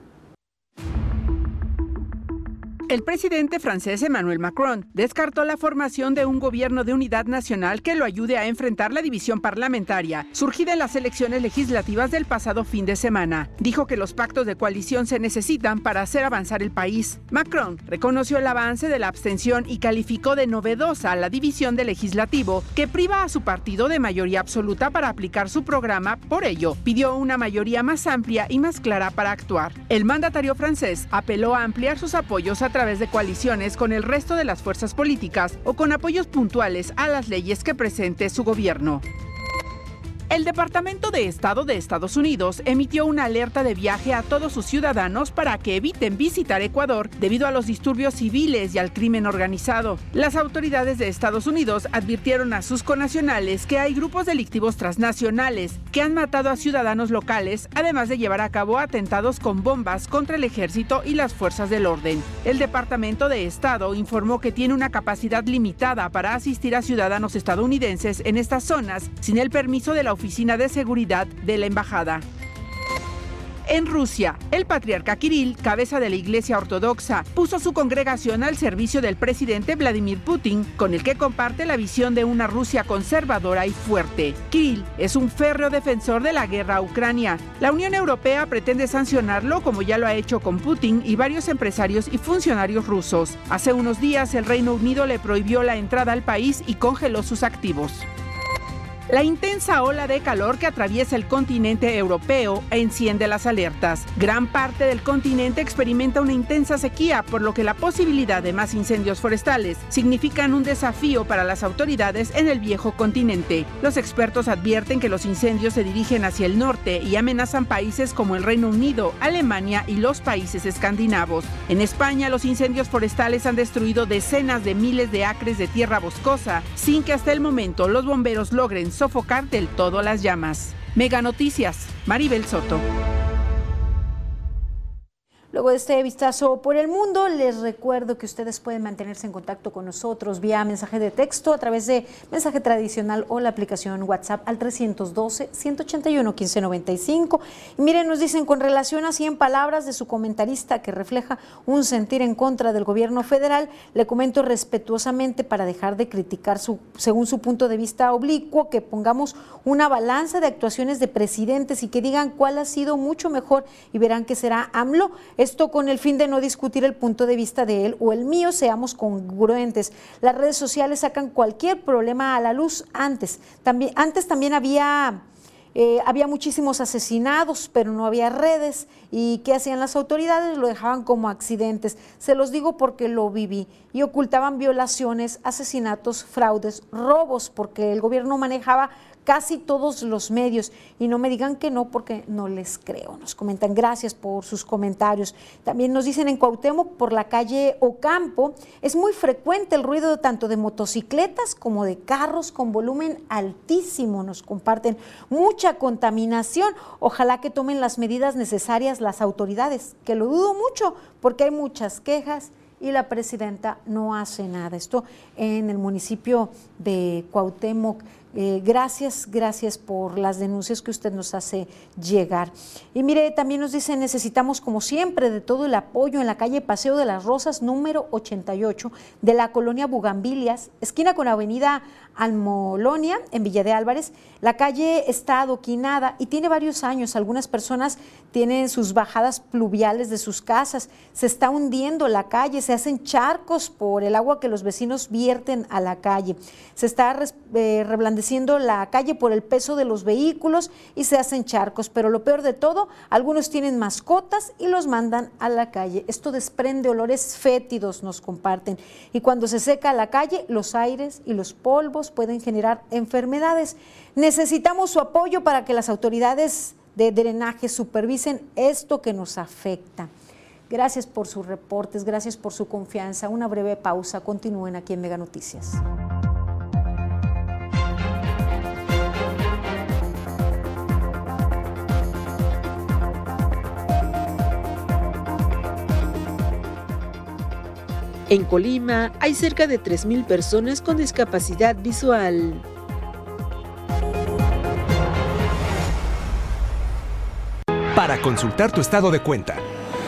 El presidente francés Emmanuel Macron descartó la formación de un gobierno de unidad nacional que lo ayude a enfrentar la división parlamentaria surgida en las elecciones legislativas del pasado fin de semana. Dijo que los pactos de coalición se necesitan para hacer avanzar el país. Macron reconoció el avance de la abstención y calificó de novedosa la división del legislativo que priva a su partido de mayoría absoluta para aplicar su programa. Por ello, pidió una mayoría más amplia y más clara para actuar. El mandatario francés apeló a ampliar sus apoyos a través de coaliciones con el resto de las fuerzas políticas o con apoyos puntuales a las leyes que presente su gobierno. El Departamento de Estado de Estados Unidos emitió una alerta de viaje a todos sus ciudadanos para que eviten visitar Ecuador debido a los disturbios civiles y al crimen organizado. Las autoridades de Estados Unidos advirtieron a sus conacionales que hay grupos delictivos transnacionales que han matado a ciudadanos locales, además de llevar a cabo atentados con bombas contra el ejército y las fuerzas del orden. El Departamento de Estado informó que tiene una capacidad limitada para asistir a ciudadanos estadounidenses en estas zonas sin el permiso de la Oficina de Seguridad de la Embajada. En Rusia, el patriarca Kirill, cabeza de la Iglesia Ortodoxa, puso su congregación al servicio del presidente Vladimir Putin, con el que comparte la visión de una Rusia conservadora y fuerte. Kirill es un férreo defensor de la guerra a Ucrania. La Unión Europea pretende sancionarlo como ya lo ha hecho con Putin y varios empresarios y funcionarios rusos. Hace unos días el Reino Unido le prohibió la entrada al país y congeló sus activos. La intensa ola de calor que atraviesa el continente europeo enciende las alertas. Gran parte del continente experimenta una intensa sequía, por lo que la posibilidad de más incendios forestales significan un desafío para las autoridades en el viejo continente. Los expertos advierten que los incendios se dirigen hacia el norte y amenazan países como el Reino Unido, Alemania y los países escandinavos. En España, los incendios forestales han destruido decenas de miles de acres de tierra boscosa, sin que hasta el momento los bomberos logren sofocar del todo las llamas. Mega Noticias, Maribel Soto. Luego de este vistazo por el mundo, les recuerdo que ustedes pueden mantenerse en contacto con nosotros vía mensaje de texto a través de mensaje tradicional o la aplicación WhatsApp al 312-181-1595. Y miren, nos dicen con relación a 100 palabras de su comentarista que refleja un sentir en contra del gobierno federal, le comento respetuosamente para dejar de criticar su, según su punto de vista oblicuo, que pongamos una balanza de actuaciones de presidentes y que digan cuál ha sido mucho mejor y verán que será AMLO. Esto con el fin de no discutir el punto de vista de él o el mío, seamos congruentes. Las redes sociales sacan cualquier problema a la luz antes. También, antes también había... Eh, había muchísimos asesinados, pero no había redes. ¿Y qué hacían las autoridades? Lo dejaban como accidentes. Se los digo porque lo viví. Y ocultaban violaciones, asesinatos, fraudes, robos, porque el gobierno manejaba casi todos los medios. Y no me digan que no porque no les creo. Nos comentan, gracias por sus comentarios. También nos dicen en Cuauhtémoc, por la calle Ocampo, es muy frecuente el ruido tanto de motocicletas como de carros con volumen altísimo. Nos comparten mucha contaminación. Ojalá que tomen las medidas necesarias las autoridades, que lo dudo mucho porque hay muchas quejas y la presidenta no hace nada. Esto en el municipio de Cuauhtémoc. Eh, gracias, gracias por las denuncias que usted nos hace llegar. Y mire, también nos dice, necesitamos como siempre de todo el apoyo en la calle Paseo de las Rosas, número 88, de la colonia Bugambilias, esquina con Avenida Almolonia, en Villa de Álvarez. La calle está adoquinada y tiene varios años. Algunas personas tienen sus bajadas pluviales de sus casas. Se está hundiendo la calle, se hacen charcos por el agua que los vecinos vierten a la calle. Se está eh, reblandeciendo la calle por el peso de los vehículos y se hacen charcos. Pero lo peor de todo, algunos tienen mascotas y los mandan a la calle. Esto desprende olores fétidos, nos comparten. Y cuando se seca la calle, los aires y los polvos pueden generar enfermedades. Necesitamos su apoyo para que las autoridades de drenaje supervisen esto que nos afecta. Gracias por sus reportes, gracias por su confianza. Una breve pausa. Continúen aquí en Mega Noticias. En Colima hay cerca de 3.000 personas con discapacidad visual. Para consultar tu estado de cuenta,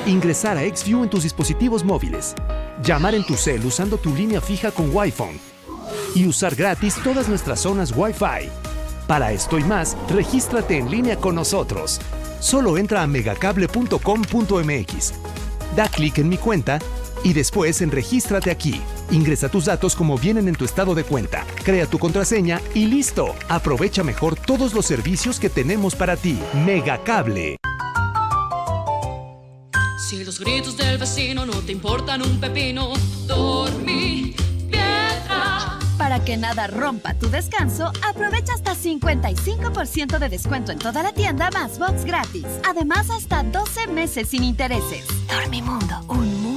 ingresar a XView en tus dispositivos móviles, llamar en tu cel usando tu línea fija con Wi-Fi y usar gratis todas nuestras zonas Wi-Fi. Para esto y más, regístrate en línea con nosotros. Solo entra a megacable.com.mx. Da clic en mi cuenta y después en Regístrate aquí. Ingresa tus datos como vienen en tu estado de cuenta, crea tu contraseña y listo. Aprovecha mejor todos los servicios que tenemos para ti. Megacable. Si los gritos del vecino no te importan un pepino, dormí piedra. Para que nada rompa tu descanso, aprovecha hasta 55% de descuento en toda la tienda más box gratis. Además, hasta 12 meses sin intereses. Dormimundo, un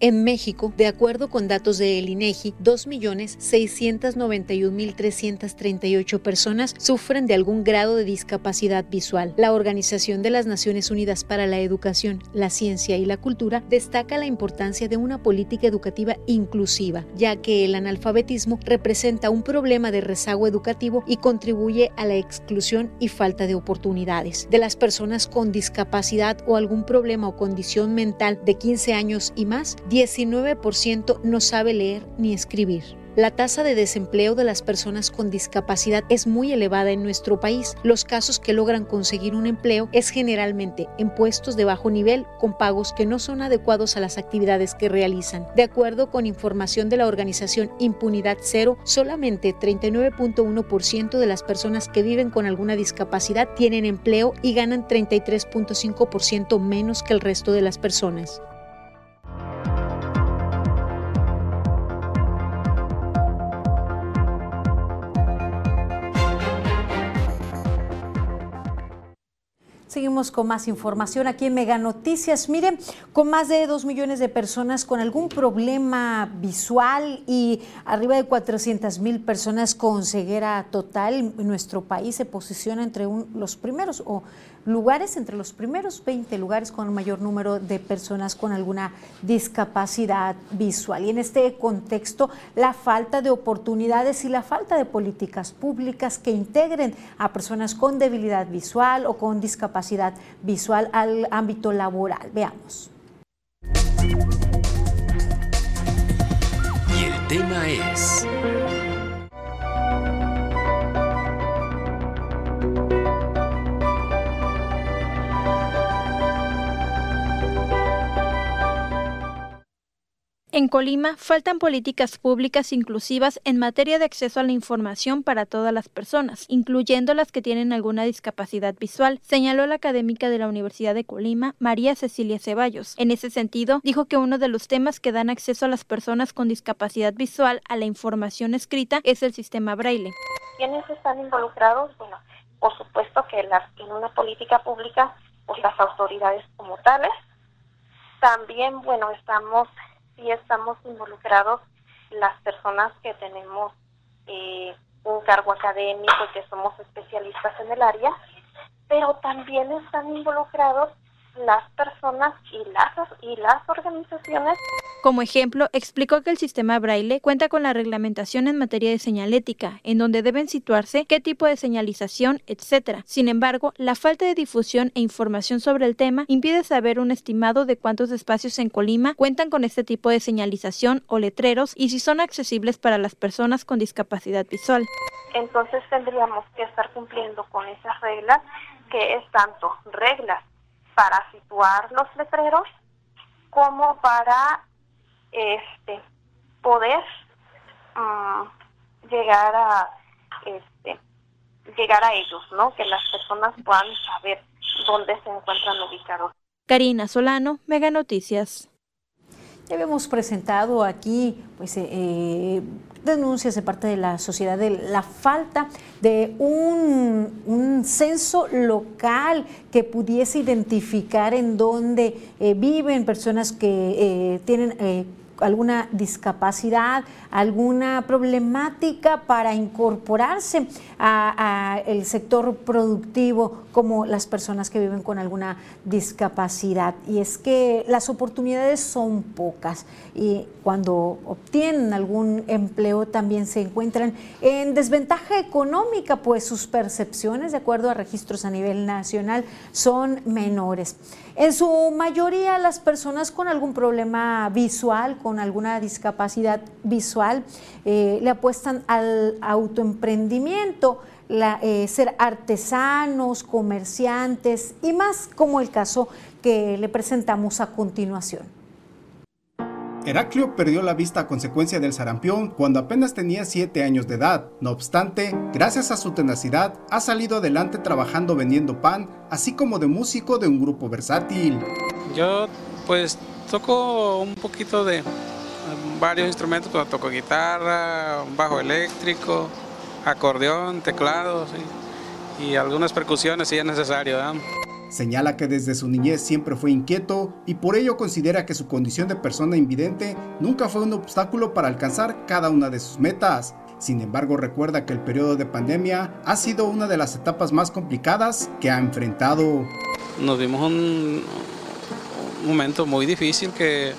En México, de acuerdo con datos de el INEGI, 2.691.338 personas sufren de algún grado de discapacidad visual. La Organización de las Naciones Unidas para la Educación, la Ciencia y la Cultura destaca la importancia de una política educativa inclusiva, ya que el analfabetismo representa un problema de rezago educativo y contribuye a la exclusión y falta de oportunidades. De las personas con discapacidad o algún problema o condición mental de 15 años y más, 19% no sabe leer ni escribir. La tasa de desempleo de las personas con discapacidad es muy elevada en nuestro país. Los casos que logran conseguir un empleo es generalmente en puestos de bajo nivel con pagos que no son adecuados a las actividades que realizan. De acuerdo con información de la organización Impunidad Cero, solamente 39.1% de las personas que viven con alguna discapacidad tienen empleo y ganan 33.5% menos que el resto de las personas. Seguimos con más información aquí en Mega Noticias. Miren, con más de 2 millones de personas con algún problema visual y arriba de 400 mil personas con ceguera total, nuestro país se posiciona entre los primeros o lugares, entre los primeros 20 lugares con el mayor número de personas con alguna discapacidad visual. Y en este contexto, la falta de oportunidades y la falta de políticas públicas que integren a personas con debilidad visual o con discapacidad visual al ámbito laboral. Veamos. Y el tema es... En Colima faltan políticas públicas inclusivas en materia de acceso a la información para todas las personas, incluyendo las que tienen alguna discapacidad visual, señaló la académica de la Universidad de Colima, María Cecilia Ceballos. En ese sentido, dijo que uno de los temas que dan acceso a las personas con discapacidad visual a la información escrita es el sistema braille. ¿Quiénes están involucrados? Bueno, por supuesto que en una política pública, pues las autoridades como tales. También, bueno, estamos sí estamos involucrados las personas que tenemos eh, un cargo académico y que somos especialistas en el área, pero también están involucrados las personas y las, y las organizaciones. Como ejemplo, explicó que el sistema braille cuenta con la reglamentación en materia de señalética, en donde deben situarse qué tipo de señalización, etc. Sin embargo, la falta de difusión e información sobre el tema impide saber un estimado de cuántos espacios en Colima cuentan con este tipo de señalización o letreros y si son accesibles para las personas con discapacidad visual. Entonces tendríamos que estar cumpliendo con esas reglas, que es tanto reglas para situar los letreros como para este poder mm, llegar a este llegar a ellos, ¿no? Que las personas puedan saber dónde se encuentran ubicados. Karina Solano, Mega Noticias. Habíamos presentado aquí pues, eh, eh, denuncias de parte de la sociedad de la falta de un, censo local que pudiese identificar en dónde eh, viven personas que tienen alguna discapacidad, alguna problemática para incorporarse al sector productivo como las personas que viven con alguna discapacidad. Y es que las oportunidades son pocas y cuando obtienen algún empleo también se encuentran en desventaja económica, pues sus percepciones, de acuerdo a registros a nivel nacional, son menores. En su mayoría las personas con algún problema visual, con alguna discapacidad visual, eh, le apuestan al autoemprendimiento, eh, ser artesanos, comerciantes y más como el caso que le presentamos a continuación. Heraclio perdió la vista a consecuencia del sarampión cuando apenas tenía 7 años de edad. No obstante, gracias a su tenacidad, ha salido adelante trabajando vendiendo pan, así como de músico de un grupo versátil. Yo pues toco un poquito de varios instrumentos, toco guitarra, bajo eléctrico, acordeón, teclados y algunas percusiones si es necesario. Señala que desde su niñez siempre fue inquieto y por ello considera que su condición de persona invidente nunca fue un obstáculo para alcanzar cada una de sus metas. Sin embargo, recuerda que el periodo de pandemia ha sido una de las etapas más complicadas que ha enfrentado. Nos vimos un, un momento muy difícil que,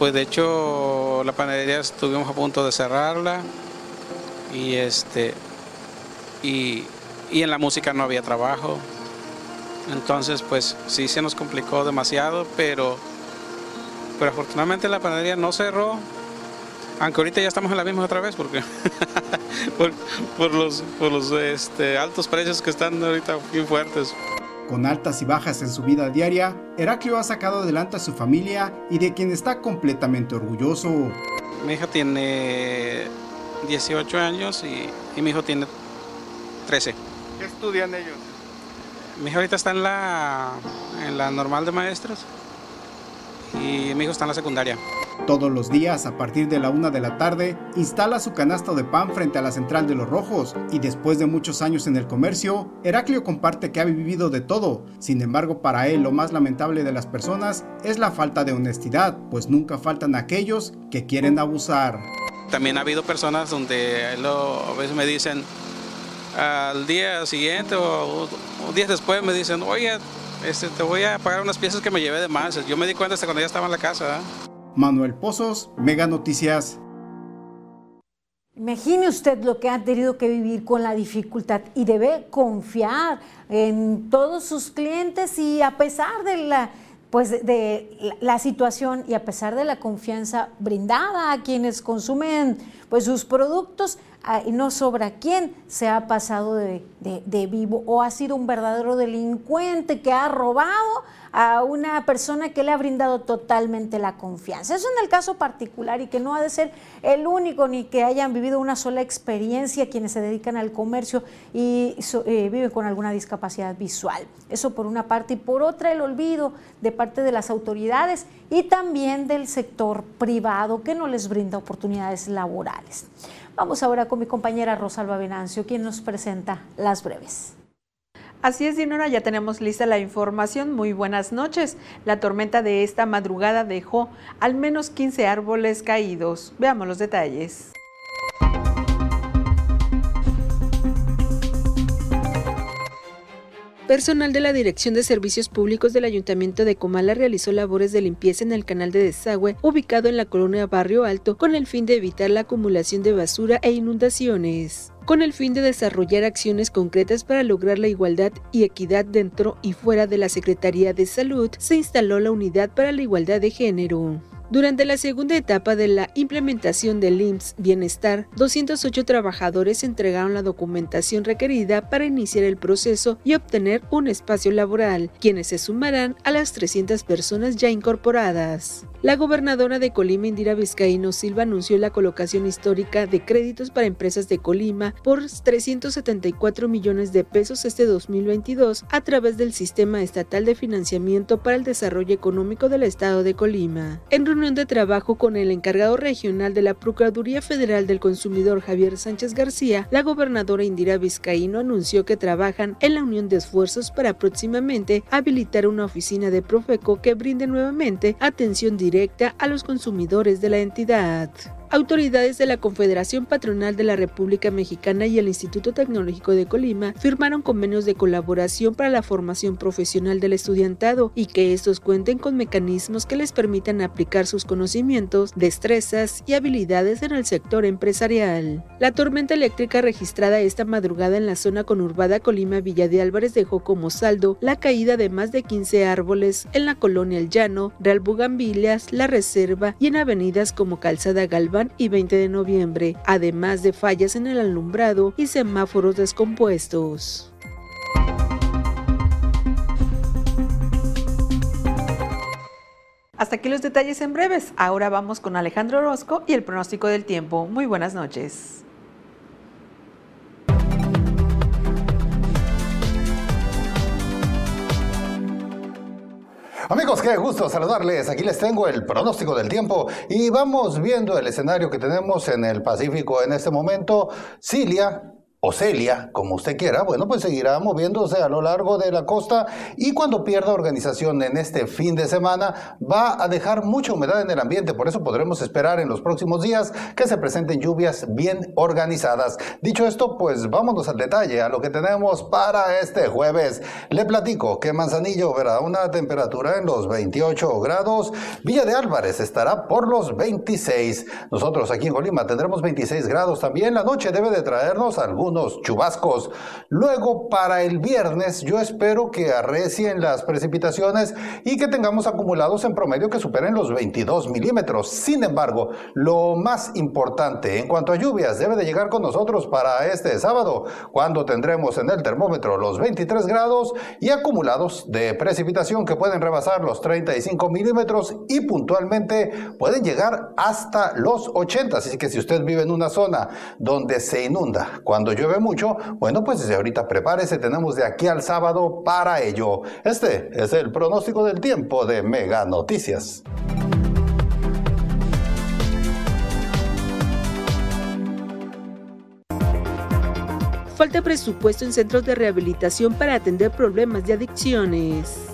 pues de hecho, la panadería estuvimos a punto de cerrarla y este y, y en la música no había trabajo. Entonces, pues sí se nos complicó demasiado, pero, pero afortunadamente la panadería no cerró, aunque ahorita ya estamos en la misma otra vez, porque por, los, por los este, altos precios que están ahorita bien fuertes. Con altas y bajas en su vida diaria, Heraclio ha sacado adelante a su familia y de quien está completamente orgulloso. Mi hija tiene 18 años y, y mi hijo tiene 13. ¿Qué estudian ellos? Mi hija ahorita está en la, en la normal de maestros y mi hijo está en la secundaria. Todos los días, a partir de la una de la tarde, instala su canasto de pan frente a la central de los rojos y después de muchos años en el comercio, Heraclio comparte que ha vivido de todo. Sin embargo, para él lo más lamentable de las personas es la falta de honestidad, pues nunca faltan aquellos que quieren abusar. También ha habido personas donde a veces me dicen, al día siguiente o, días después me dicen, oye, este, te voy a pagar unas piezas que me llevé de más. Yo me di cuenta hasta cuando ya estaba en la casa. Manuel Pozos, Mega Noticias. Imagine usted lo que ha tenido que vivir con la dificultad y debe confiar en todos sus clientes y a pesar de la, pues de la situación y a pesar de la confianza brindada a quienes consumen pues sus productos, y no sobra quién se ha pasado de, vivo o ha sido un verdadero delincuente que ha robado a una persona que le ha brindado totalmente la confianza. Eso en el caso particular y que no ha de ser el único ni que hayan vivido una sola experiencia quienes se dedican al comercio y eh, viven con alguna discapacidad visual. Eso por una parte y por otra el olvido de parte de las autoridades y también del sector privado que no les brinda oportunidades laborales. Vamos ahora con mi compañera Rosalba Venancio, quien nos presenta las breves. Así es, Dinora, ya tenemos lista la información. Muy buenas noches. La tormenta de esta madrugada dejó al menos 15 árboles caídos. Veamos los detalles. Personal de la Dirección de Servicios Públicos del Ayuntamiento de Comala realizó labores de limpieza en el canal de desagüe ubicado en la colonia Barrio Alto con el fin de evitar la acumulación de basura e inundaciones con el fin de desarrollar acciones concretas para lograr la igualdad y equidad dentro y fuera de la Secretaría de Salud, se instaló la Unidad para la Igualdad de Género. Durante la segunda etapa de la implementación del IMSS Bienestar, 208 trabajadores entregaron la documentación requerida para iniciar el proceso y obtener un espacio laboral, quienes se sumarán a las 300 personas ya incorporadas. La gobernadora de Colima, Indira Vizcaíno Silva, anunció la colocación histórica de créditos para empresas de Colima por 374 millones de pesos este 2022 a través del Sistema Estatal de Financiamiento para el Desarrollo Económico del Estado de Colima. Reunión de trabajo con el encargado regional de la Procuraduría Federal del Consumidor Javier Sánchez García, la gobernadora Indira Vizcaíno anunció que trabajan en la unión de esfuerzos para próximamente habilitar una oficina de Profeco que brinde nuevamente atención directa a los consumidores de la entidad. Autoridades de la Confederación Patronal de la República Mexicana y el Instituto Tecnológico de Colima firmaron convenios de colaboración para la formación profesional del estudiantado y que estos cuenten con mecanismos que les permitan aplicar sus conocimientos, destrezas y habilidades en el sector empresarial. La tormenta eléctrica registrada esta madrugada en la zona conurbada Colima Villa de Álvarez dejó como saldo la caída de más de 15 árboles en la colonia El Llano, Real Bugambilias, La Reserva y en avenidas como Calzada Galván y 20 de noviembre, además de fallas en el alumbrado y semáforos descompuestos. Hasta aquí los detalles en breves. Ahora vamos con Alejandro Orozco y el pronóstico del tiempo. Muy buenas noches. Amigos, qué gusto saludarles. Aquí les tengo el pronóstico del tiempo y vamos viendo el escenario que tenemos en el Pacífico en este momento. Cilia, o Celia, como usted quiera, bueno, pues seguirá moviéndose a lo largo de la costa y cuando pierda organización en este fin de semana va a dejar mucha humedad en el ambiente, por eso podremos esperar en los próximos días que se presenten lluvias bien organizadas. Dicho esto, pues vámonos al detalle, a lo que tenemos para este jueves. Le platico que Manzanillo verá una temperatura en los 28 grados, Villa de Álvarez estará por los 26. Nosotros aquí en Colima tendremos 26 grados también, la noche debe de traernos algún chubascos. Luego, para el viernes, yo espero que arrecien las precipitaciones y que tengamos acumulados en promedio que superen los 22 milímetros. Sin embargo, lo más importante en cuanto a lluvias debe de llegar con nosotros para este sábado, cuando tendremos en el termómetro los 23 grados y acumulados de precipitación que pueden rebasar los 35 milímetros y puntualmente pueden llegar hasta los 80. Así que si usted vive en una zona donde se inunda cuando llueve, llueve mucho, bueno, pues desde ahorita prepárese, tenemos de aquí al sábado para ello. Este es el pronóstico del tiempo de Mega Noticias. Falta presupuesto en centros de rehabilitación para atender problemas de adicciones.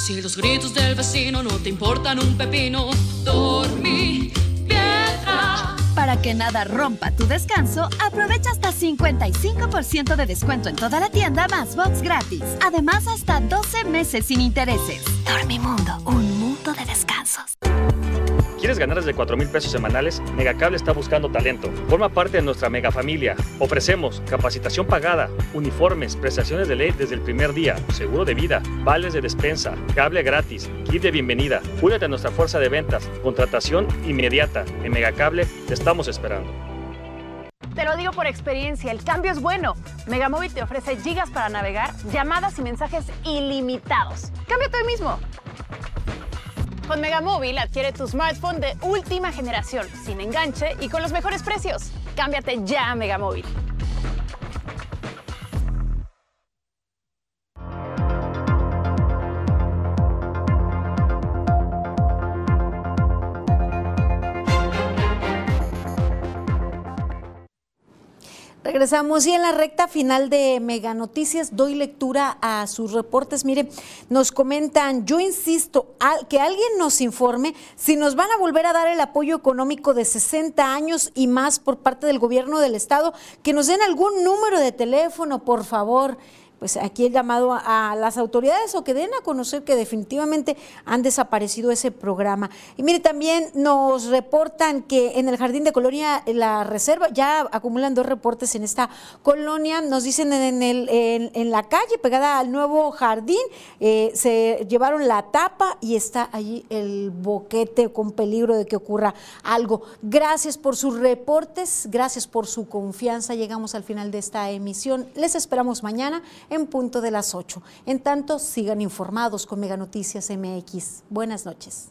Si los gritos del vecino no te importan un pepino, dormí piedra. Para que nada rompa tu descanso, aprovecha hasta 55% de descuento en toda la tienda más box gratis. Además, hasta 12 meses sin intereses. Dormimundo, un mundo de descansos. ¿Quieres ganar desde 4 mil pesos semanales? Megacable está buscando talento. Forma parte de nuestra mega familia. Ofrecemos capacitación pagada, uniformes, prestaciones de ley desde el primer día, seguro de vida, vales de despensa, cable gratis, kit de bienvenida. Únete a nuestra fuerza de ventas, contratación inmediata. En Megacable te estamos esperando. Te lo digo por experiencia, el cambio es bueno. Megamóvil te ofrece gigas para navegar, llamadas y mensajes ilimitados. Cámbiate hoy mismo. Con Megamóvil adquiere tu smartphone de última generación, sin enganche y con los mejores precios. Cámbiate ya a Megamóvil. Regresamos y en la recta final de Mega Noticias doy lectura a sus reportes. Mire, nos comentan, yo insisto, que alguien nos informe si nos van a volver a dar el apoyo económico de 60 años y más por parte del gobierno del estado, que nos den algún número de teléfono, por favor. Pues aquí el llamado a, las autoridades o que den a conocer que definitivamente han desaparecido ese programa. Y mire, también nos reportan que en el Jardín de Colonia, la reserva, ya acumulan dos reportes en esta colonia, nos dicen en, la calle pegada al nuevo jardín, eh, se llevaron la tapa y está allí el boquete con peligro de que ocurra algo. Gracias por sus reportes, gracias por su confianza. Llegamos al final de esta emisión. Les esperamos mañana en punto de las 8. En tanto, sigan informados con Mega Noticias MX. Buenas noches.